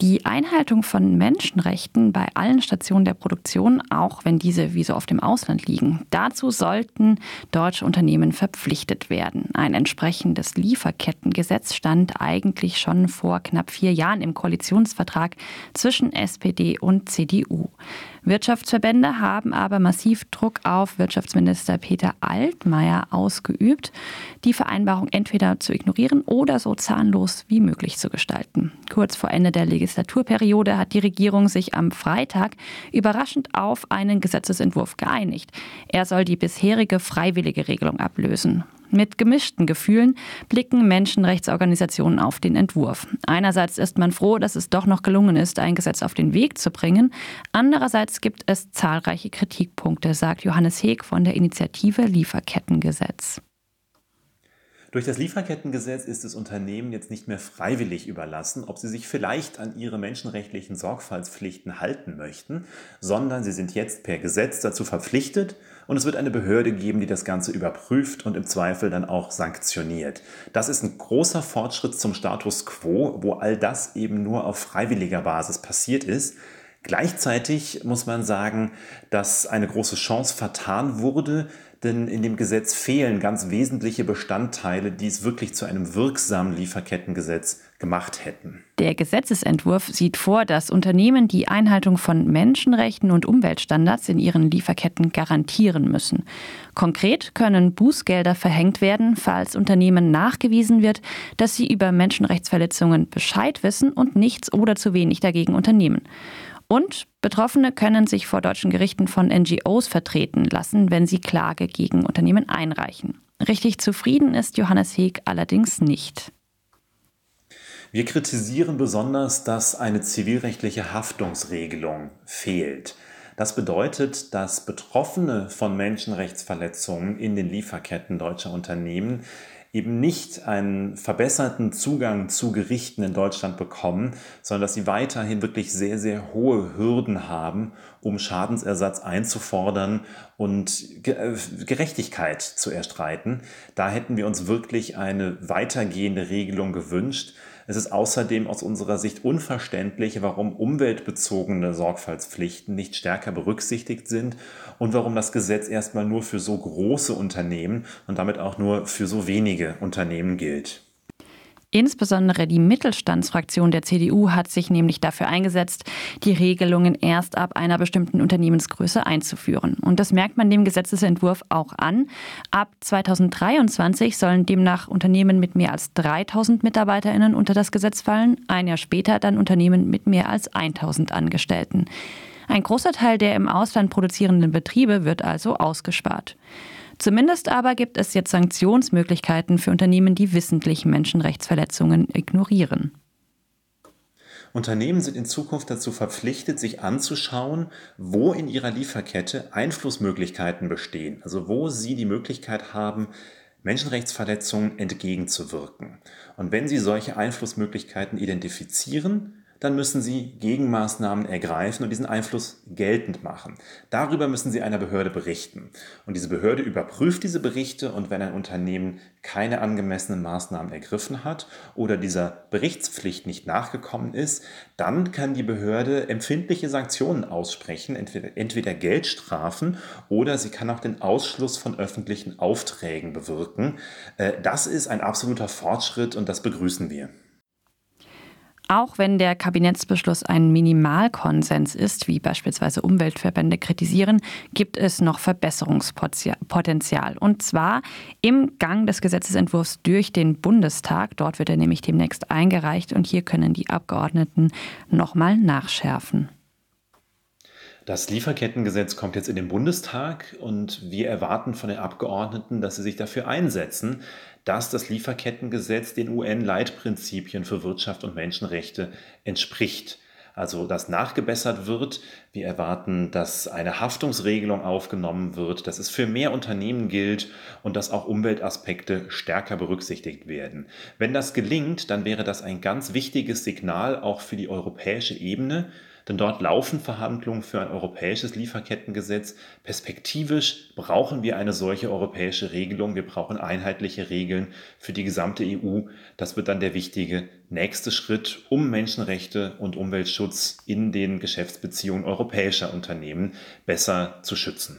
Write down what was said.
Die Einhaltung von Menschenrechten bei allen Stationen der Produktion, auch wenn diese wie so oft im Ausland liegen, dazu sollten deutsche Unternehmen verpflichtet werden. Ein entsprechendes Lieferkettengesetz stand eigentlich schon vor knapp vier Jahren im Koalitionsvertrag zwischen SPD und CDU. Wirtschaftsverbände haben aber massiv Druck auf Wirtschaftsminister Peter Altmaier ausgeübt, die Vereinbarung entweder zu ignorieren oder so zahnlos wie möglich zu gestalten. Kurz vor Ende der Legislaturperiode hat die Regierung sich am Freitag überraschend auf einen Gesetzesentwurf geeinigt. Er soll die bisherige freiwillige Regelung ablösen. Mit gemischten Gefühlen blicken Menschenrechtsorganisationen auf den Entwurf. Einerseits ist man froh, dass es doch noch gelungen ist, ein Gesetz auf den Weg zu bringen. Andererseits gibt es zahlreiche Kritikpunkte, sagt Johannes Heek von der Initiative Lieferkettengesetz. Durch das Lieferkettengesetz ist es Unternehmen jetzt nicht mehr freiwillig überlassen, ob sie sich vielleicht an ihre menschenrechtlichen Sorgfaltspflichten halten möchten, sondern sie sind jetzt per Gesetz dazu verpflichtet und es wird eine Behörde geben, die das Ganze überprüft und im Zweifel dann auch sanktioniert. Das ist ein großer Fortschritt zum Status quo, wo all das eben nur auf freiwilliger Basis passiert ist. Gleichzeitig muss man sagen, dass eine große Chance vertan wurde, denn in dem Gesetz fehlen ganz wesentliche Bestandteile, die es wirklich zu einem wirksamen Lieferkettengesetz gemacht hätten. Der Gesetzesentwurf sieht vor, dass Unternehmen die Einhaltung von Menschenrechten und Umweltstandards in ihren Lieferketten garantieren müssen. Konkret können Bußgelder verhängt werden, falls Unternehmen nachgewiesen wird, dass sie über Menschenrechtsverletzungen Bescheid wissen und nichts oder zu wenig dagegen unternehmen. Und Betroffene können sich vor deutschen Gerichten von NGOs vertreten lassen, wenn sie Klage gegen Unternehmen einreichen. Richtig zufrieden ist Johannes Heeg allerdings nicht. Wir kritisieren besonders, dass eine zivilrechtliche Haftungsregelung fehlt. Das bedeutet, dass Betroffene von Menschenrechtsverletzungen in den Lieferketten deutscher Unternehmen eben nicht einen verbesserten Zugang zu Gerichten in Deutschland bekommen, sondern dass sie weiterhin wirklich sehr, sehr hohe Hürden haben, um Schadensersatz einzufordern und äh, Gerechtigkeit zu erstreiten. Da hätten wir uns wirklich eine weitergehende Regelung gewünscht. Es ist außerdem aus unserer Sicht unverständlich, warum umweltbezogene Sorgfaltspflichten nicht stärker berücksichtigt sind und warum das Gesetz erstmal nur für so große Unternehmen und damit auch nur für so wenige Unternehmen gilt. Insbesondere die Mittelstandsfraktion der CDU hat sich nämlich dafür eingesetzt, die Regelungen erst ab einer bestimmten Unternehmensgröße einzuführen. Und das merkt man dem Gesetzesentwurf auch an. Ab 2023 sollen demnach Unternehmen mit mehr als 3000 Mitarbeiterinnen unter das Gesetz fallen, ein Jahr später dann Unternehmen mit mehr als 1000 Angestellten. Ein großer Teil der im Ausland produzierenden Betriebe wird also ausgespart. Zumindest aber gibt es jetzt Sanktionsmöglichkeiten für Unternehmen, die wissentlich Menschenrechtsverletzungen ignorieren. Unternehmen sind in Zukunft dazu verpflichtet, sich anzuschauen, wo in ihrer Lieferkette Einflussmöglichkeiten bestehen, also wo sie die Möglichkeit haben, Menschenrechtsverletzungen entgegenzuwirken. Und wenn sie solche Einflussmöglichkeiten identifizieren, dann müssen Sie Gegenmaßnahmen ergreifen und diesen Einfluss geltend machen. Darüber müssen Sie einer Behörde berichten. Und diese Behörde überprüft diese Berichte und wenn ein Unternehmen keine angemessenen Maßnahmen ergriffen hat oder dieser Berichtspflicht nicht nachgekommen ist, dann kann die Behörde empfindliche Sanktionen aussprechen, entweder, entweder Geldstrafen oder sie kann auch den Ausschluss von öffentlichen Aufträgen bewirken. Äh, das ist ein absoluter Fortschritt und das begrüßen wir. Auch wenn der Kabinettsbeschluss ein Minimalkonsens ist, wie beispielsweise Umweltverbände kritisieren, gibt es noch Verbesserungspotenzial. Und zwar im Gang des Gesetzesentwurfs durch den Bundestag. Dort wird er nämlich demnächst eingereicht und hier können die Abgeordneten nochmal nachschärfen. Das Lieferkettengesetz kommt jetzt in den Bundestag und wir erwarten von den Abgeordneten, dass sie sich dafür einsetzen, dass das Lieferkettengesetz den UN-Leitprinzipien für Wirtschaft und Menschenrechte entspricht. Also dass nachgebessert wird. Wir erwarten, dass eine Haftungsregelung aufgenommen wird, dass es für mehr Unternehmen gilt und dass auch Umweltaspekte stärker berücksichtigt werden. Wenn das gelingt, dann wäre das ein ganz wichtiges Signal auch für die europäische Ebene, denn dort laufen Verhandlungen für ein europäisches Lieferkettengesetz. Perspektivisch brauchen wir eine solche europäische Regelung. Wir brauchen einheitliche Regeln für die gesamte EU. Das wird dann der wichtige nächste Schritt, um Menschenrechte und Umweltschutz in den Geschäftsbeziehungen europäischer Unternehmen besser zu schützen.